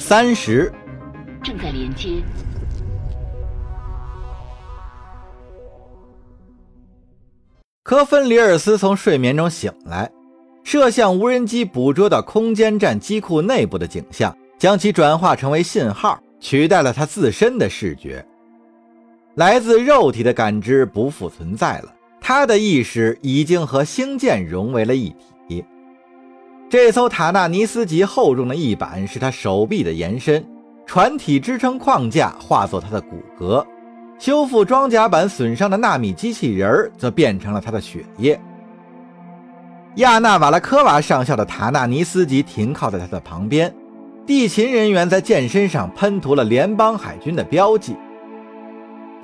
三十，正在连接。科芬里尔斯从睡眠中醒来，摄像无人机捕捉到空间站机库内部的景象，将其转化成为信号，取代了他自身的视觉。来自肉体的感知不复存在了，他的意识已经和星舰融为了一体。这艘塔纳尼斯级厚重的翼板是他手臂的延伸，船体支撑框架化作他的骨骼。修复装甲板损伤的纳米机器人儿，则变成了他的血液。亚纳瓦拉科娃上校的塔纳尼斯级停靠在他的旁边，地勤人员在舰身上喷涂了联邦海军的标记。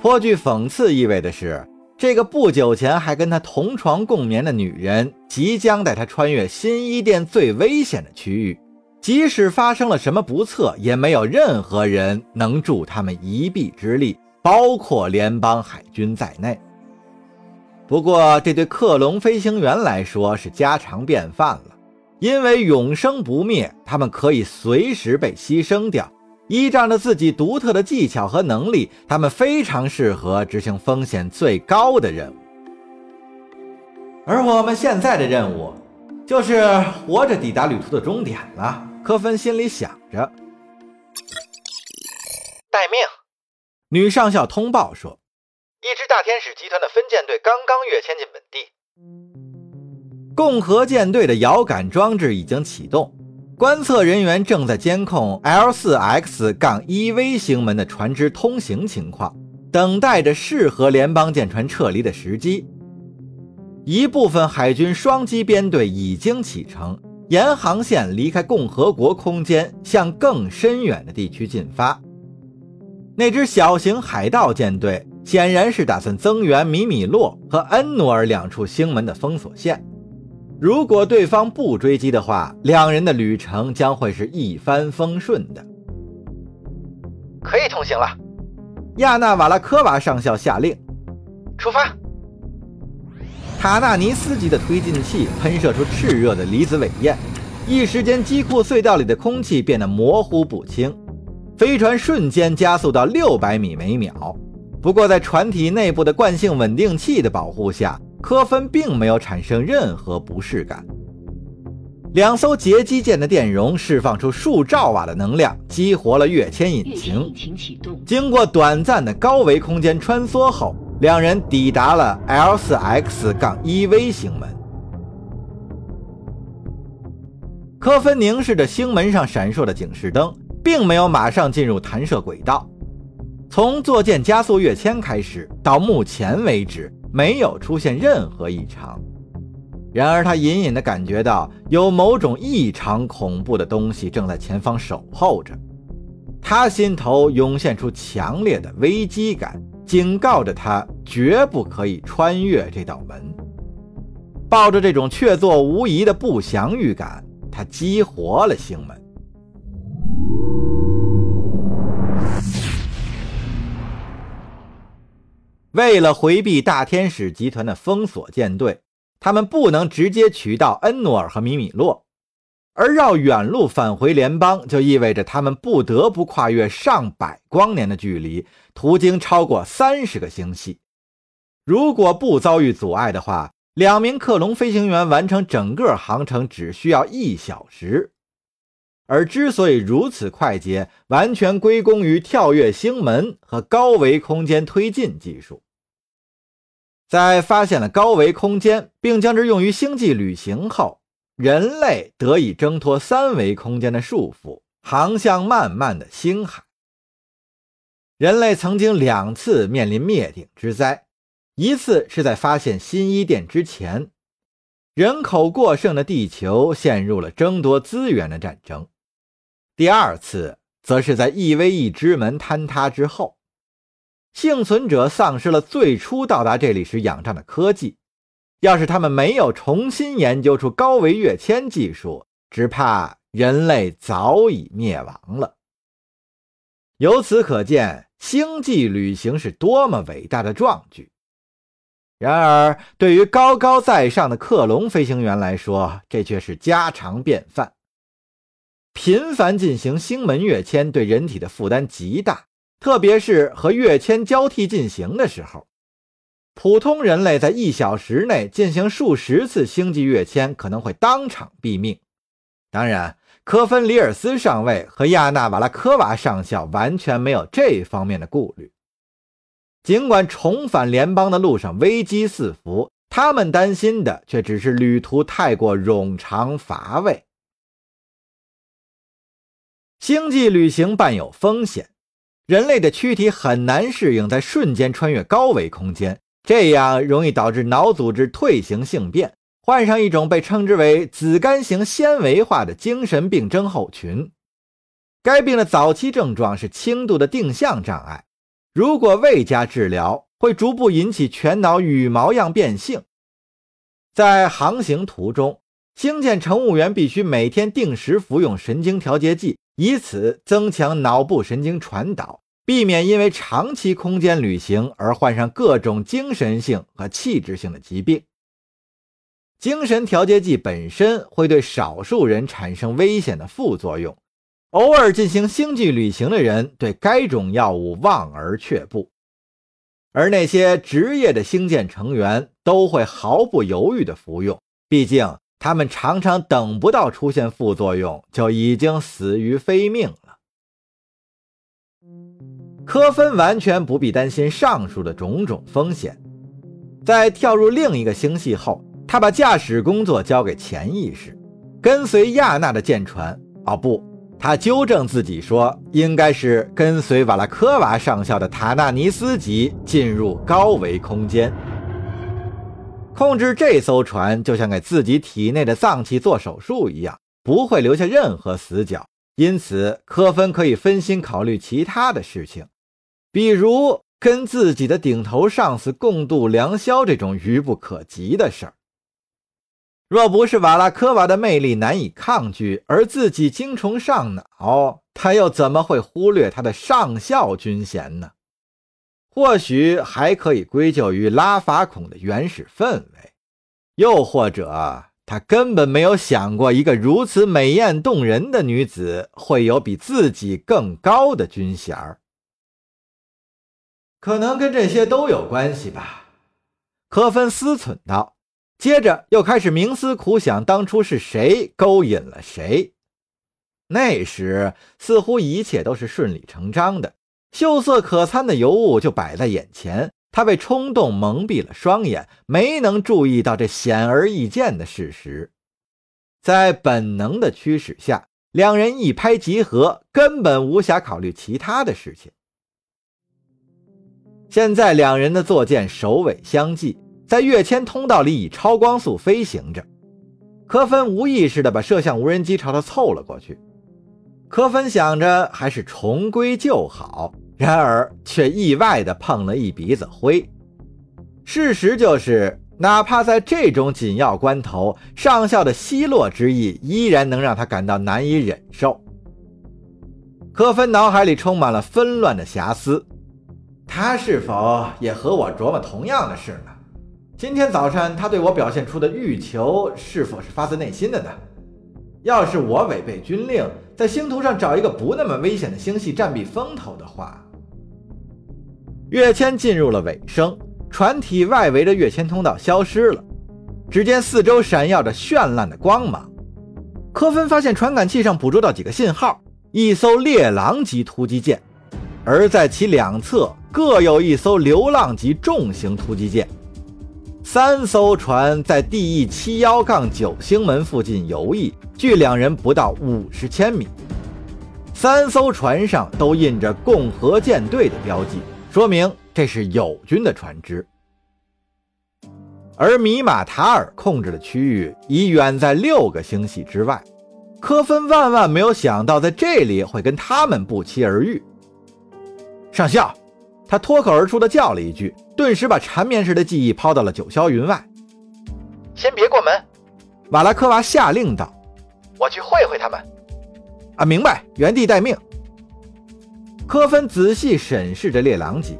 颇具讽刺意味的是，这个不久前还跟他同床共眠的女人，即将带他穿越新伊甸最危险的区域。即使发生了什么不测，也没有任何人能助他们一臂之力。包括联邦海军在内。不过，这对克隆飞行员来说是家常便饭了，因为永生不灭，他们可以随时被牺牲掉。依仗着自己独特的技巧和能力，他们非常适合执行风险最高的任务。而我们现在的任务，就是活着抵达旅途的终点了。科芬心里想着。待命。女上校通报说：“一支大天使集团的分舰队刚刚跃迁进本地。共和舰队的遥感装置已经启动，观测人员正在监控 L4X 杠 1V 星门的船只通行情况，等待着适合联邦舰船撤离的时机。一部分海军双机编队已经启程，沿航线离开共和国空间，向更深远的地区进发。”那支小型海盗舰队显然是打算增援米米洛和恩努尔两处星门的封锁线。如果对方不追击的话，两人的旅程将会是一帆风顺的。可以通行了，亚纳瓦拉科娃上校下令：“出发！”塔纳尼斯级的推进器喷射出炽热的离子尾焰，一时间机库隧道里的空气变得模糊不清。飞船瞬间加速到六百米每秒，不过在船体内部的惯性稳定器的保护下，科芬并没有产生任何不适感。两艘截击舰的电容释放出数兆瓦的能量，激活了跃迁引擎。经过短暂的高维空间穿梭后，两人抵达了 L4X 杠 1V 星门。科芬凝视着星门上闪烁的警示灯。并没有马上进入弹射轨道。从坐舰加速跃迁开始，到目前为止没有出现任何异常。然而，他隐隐地感觉到有某种异常恐怖的东西正在前方守候着。他心头涌现出强烈的危机感，警告着他绝不可以穿越这道门。抱着这种确凿无疑的不祥预感，他激活了星门。为了回避大天使集团的封锁舰队，他们不能直接取到恩努尔和米米洛，而绕远路返回联邦，就意味着他们不得不跨越上百光年的距离，途经超过三十个星系。如果不遭遇阻碍的话，两名克隆飞行员完成整个航程只需要一小时。而之所以如此快捷，完全归功于跳跃星门和高维空间推进技术。在发现了高维空间，并将之用于星际旅行后，人类得以挣脱三维空间的束缚，航向漫漫的星海。人类曾经两次面临灭顶之灾，一次是在发现新伊甸之前，人口过剩的地球陷入了争夺资源的战争；第二次则是在 EVE 之门坍塌之后。幸存者丧失了最初到达这里时仰仗的科技，要是他们没有重新研究出高维跃迁技术，只怕人类早已灭亡了。由此可见，星际旅行是多么伟大的壮举。然而，对于高高在上的克隆飞行员来说，这却是家常便饭。频繁进行星门跃迁对人体的负担极大，特别是和跃迁交替进行的时候。普通人类在一小时内进行数十次星际跃迁，可能会当场毙命。当然，科芬里尔斯上尉和亚纳瓦拉科娃上校完全没有这方面的顾虑。尽管重返联邦的路上危机四伏，他们担心的却只是旅途太过冗长乏味。星际旅行伴有风险，人类的躯体很难适应在瞬间穿越高维空间。这样容易导致脑组织退行性变，患上一种被称之为子干型纤维化的精神病症候群。该病的早期症状是轻度的定向障碍，如果未加治疗，会逐步引起全脑羽毛样变性。在航行途中，星舰乘务员必须每天定时服用神经调节剂，以此增强脑部神经传导。避免因为长期空间旅行而患上各种精神性和器质性的疾病。精神调节剂本身会对少数人产生危险的副作用，偶尔进行星际旅行的人对该种药物望而却步，而那些职业的星舰成员都会毫不犹豫地服用，毕竟他们常常等不到出现副作用就已经死于非命了。科芬完全不必担心上述的种种风险。在跳入另一个星系后，他把驾驶工作交给潜意识，跟随亚娜的舰船。哦不，他纠正自己说，应该是跟随瓦拉科娃上校的塔纳尼斯级进入高维空间。控制这艘船就像给自己体内的脏器做手术一样，不会留下任何死角。因此，科芬可以分心考虑其他的事情。比如跟自己的顶头上司共度良宵这种愚不可及的事儿，若不是瓦拉科娃的魅力难以抗拒，而自己精虫上脑，他又怎么会忽略他的上校军衔呢？或许还可以归咎于拉法孔的原始氛围，又或者他根本没有想过，一个如此美艳动人的女子会有比自己更高的军衔儿。可能跟这些都有关系吧，科芬思忖道。接着又开始冥思苦想，当初是谁勾引了谁？那时似乎一切都是顺理成章的，秀色可餐的尤物就摆在眼前。他被冲动蒙蔽了双眼，没能注意到这显而易见的事实。在本能的驱使下，两人一拍即合，根本无暇考虑其他的事情。现在两人的坐舰首尾相继，在跃迁通道里以超光速飞行着。科芬无意识地把摄像无人机朝他凑了过去。科芬想着还是重归旧好，然而却意外地碰了一鼻子灰。事实就是，哪怕在这种紧要关头，上校的奚落之意依然能让他感到难以忍受。科芬脑海里充满了纷乱的遐思。他是否也和我琢磨同样的事呢？今天早上他对我表现出的欲求是否是发自内心的呢？要是我违背军令，在星图上找一个不那么危险的星系占避风头的话，跃迁进入了尾声，船体外围的跃迁通道消失了，只见四周闪耀着绚烂的光芒。科芬发现传感器上捕捉到几个信号，一艘猎狼级突击舰。而在其两侧各有一艘流浪级重型突击舰，三艘船在 D.E. 七幺杠九星门附近游弋，距两人不到五十千米。三艘船上都印着“共和舰队”的标记，说明这是友军的船只。而米马塔尔控制的区域已远在六个星系之外，科芬万万没有想到在这里会跟他们不期而遇。上校，他脱口而出的叫了一句，顿时把缠绵时的记忆抛到了九霄云外。先别过门，瓦拉科娃下令道：“我去会会他们。”啊，明白，原地待命。科芬仔细审视着猎狼级，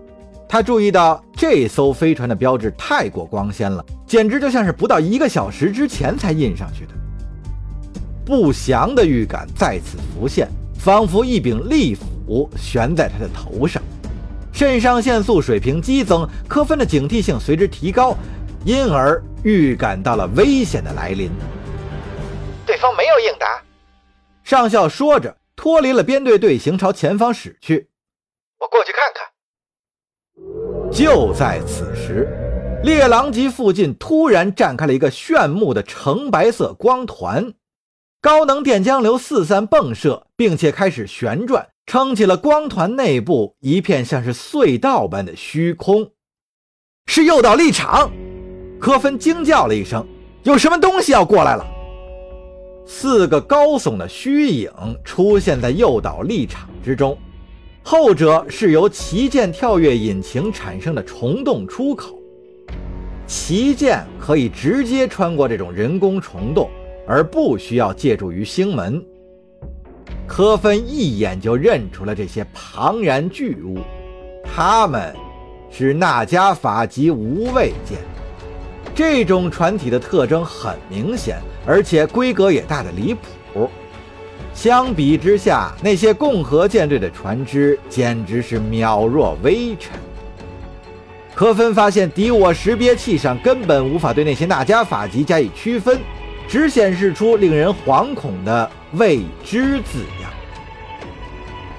他注意到这艘飞船的标志太过光鲜了，简直就像是不到一个小时之前才印上去的。不祥的预感再次浮现，仿佛一柄利斧悬在他的头上。肾上腺素水平激增，科芬的警惕性随之提高，因而预感到了危险的来临。对方没有应答，上校说着，脱离了编队队形，朝前方驶去。我过去看看。就在此时，猎狼集附近突然绽开了一个炫目的橙白色光团，高能电浆流四散迸射，并且开始旋转，撑起了光团内部一片像是隧道般的虚空。是诱导立场！科芬惊叫了一声：“有什么东西要过来了！”四个高耸的虚影出现在诱导立场之中，后者是由旗舰跳跃引擎产生的虫洞出口。旗舰可以直接穿过这种人工虫洞，而不需要借助于星门。科芬一眼就认出了这些庞然巨物，它们是纳加法级无畏舰。这种船体的特征很明显。而且规格也大的离谱，相比之下，那些共和舰队的船只简直是渺若微尘。科芬发现敌我识别器上根本无法对那些纳加法级加以区分，只显示出令人惶恐的“未知”字样。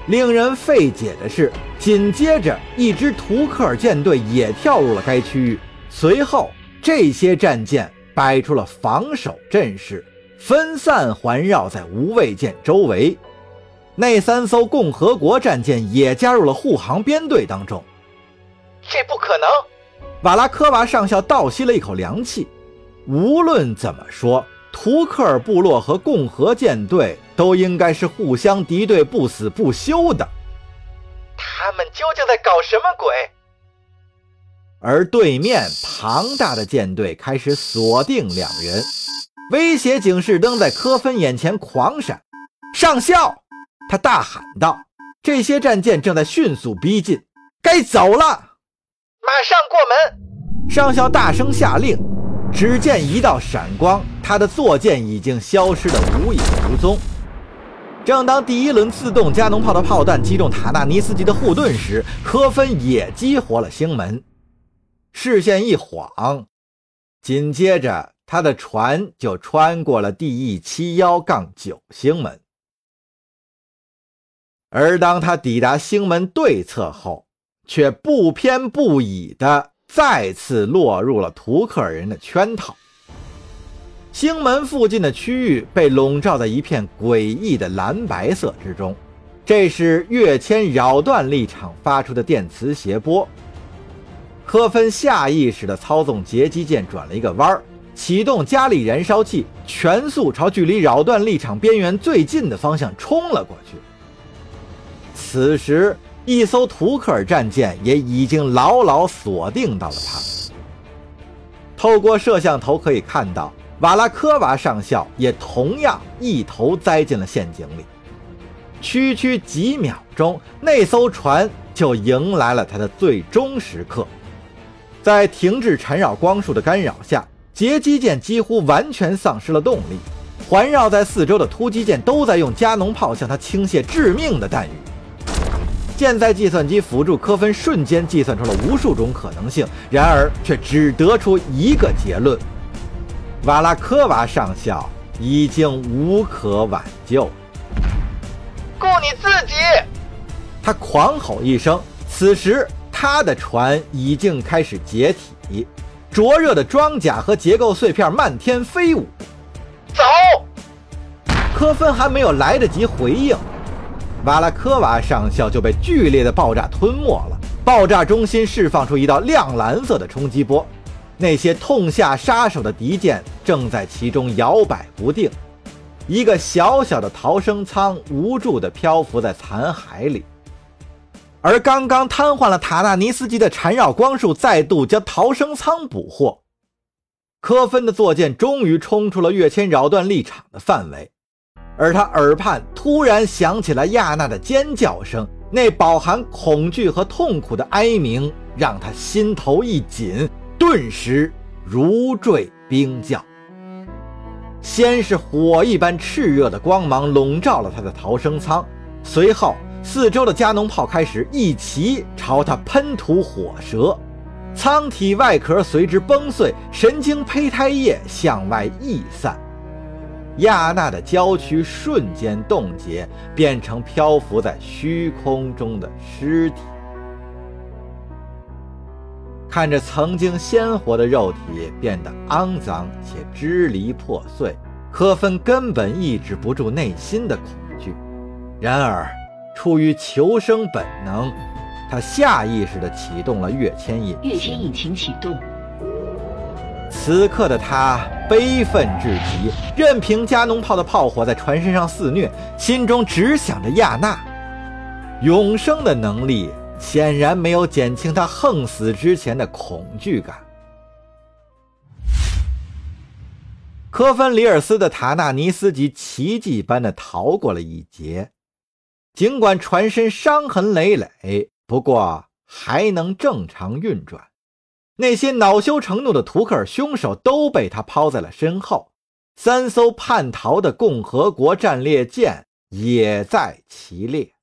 令人费解的是，紧接着一支图克尔舰队也跳入了该区域，随后这些战舰。摆出了防守阵势，分散环绕在无畏舰周围。那三艘共和国战舰也加入了护航编队当中。这不可能！瓦拉科娃上校倒吸了一口凉气。无论怎么说，图克尔部落和共和舰队都应该是互相敌对、不死不休的。他们究竟在搞什么鬼？而对面庞大的舰队开始锁定两人，威胁警示灯在科芬眼前狂闪。上校，他大喊道：“这些战舰正在迅速逼近，该走了，马上过门！”上校大声下令。只见一道闪光，他的坐舰已经消失得无影无踪。正当第一轮自动加农炮的炮弹击中塔纳尼斯基的护盾时，科芬也激活了星门。视线一晃，紧接着他的船就穿过了 D.E. 七幺杠九星门。而当他抵达星门对侧后，却不偏不倚的再次落入了图克尔人的圈套。星门附近的区域被笼罩在一片诡异的蓝白色之中，这是跃迁扰断立场发出的电磁谐波。科芬下意识地操纵截击舰转了一个弯儿，启动加力燃烧器，全速朝距离扰断立场边缘最近的方向冲了过去。此时，一艘图克尔战舰也已经牢牢锁定到了他。透过摄像头可以看到，瓦拉科娃上校也同样一头栽进了陷阱里。区区几秒钟，那艘船就迎来了它的最终时刻。在停滞缠绕光束的干扰下，截击舰几乎完全丧失了动力。环绕在四周的突击舰都在用加农炮向它倾泻致命的弹雨。舰载计算机辅助科芬瞬间计算出了无数种可能性，然而却只得出一个结论：瓦拉科娃上校已经无可挽救。顾你自己！他狂吼一声。此时。他的船已经开始解体，灼热的装甲和结构碎片漫天飞舞。走！科芬还没有来得及回应，瓦拉科娃上校就被剧烈的爆炸吞没了。爆炸中心释放出一道亮蓝色的冲击波，那些痛下杀手的敌舰正在其中摇摆不定。一个小小的逃生舱无助地漂浮在残骸里。而刚刚瘫痪了塔纳尼斯基的缠绕光束再度将逃生舱捕获，科芬的坐舰终于冲出了跃迁扰断立场的范围，而他耳畔突然响起了亚娜的尖叫声，那饱含恐惧和痛苦的哀鸣让他心头一紧，顿时如坠冰窖。先是火一般炽热的光芒笼罩了他的逃生舱，随后四周的加农炮开始一齐朝他喷吐火舌，舱体外壳随之崩碎，神经胚胎液向外溢散，亚娜的娇躯瞬间冻结，变成漂浮在虚空中的尸体。看着曾经鲜活的肉体变得肮脏且支离破碎，科芬根本抑制不住内心的恐惧。然而，出于求生本能，他下意识地启动了跃迁引擎跃迁引擎启动。此刻的他悲愤至极，任凭加农炮的炮火在船身上肆虐，心中只想着亚娜。永生的能力。显然没有减轻他横死之前的恐惧感。科芬里尔斯的塔纳尼斯基奇迹般的逃过了一劫，尽管船身伤痕累累，不过还能正常运转。那些恼羞成怒的图克尔凶手都被他抛在了身后，三艘叛逃的共和国战列舰也在其列。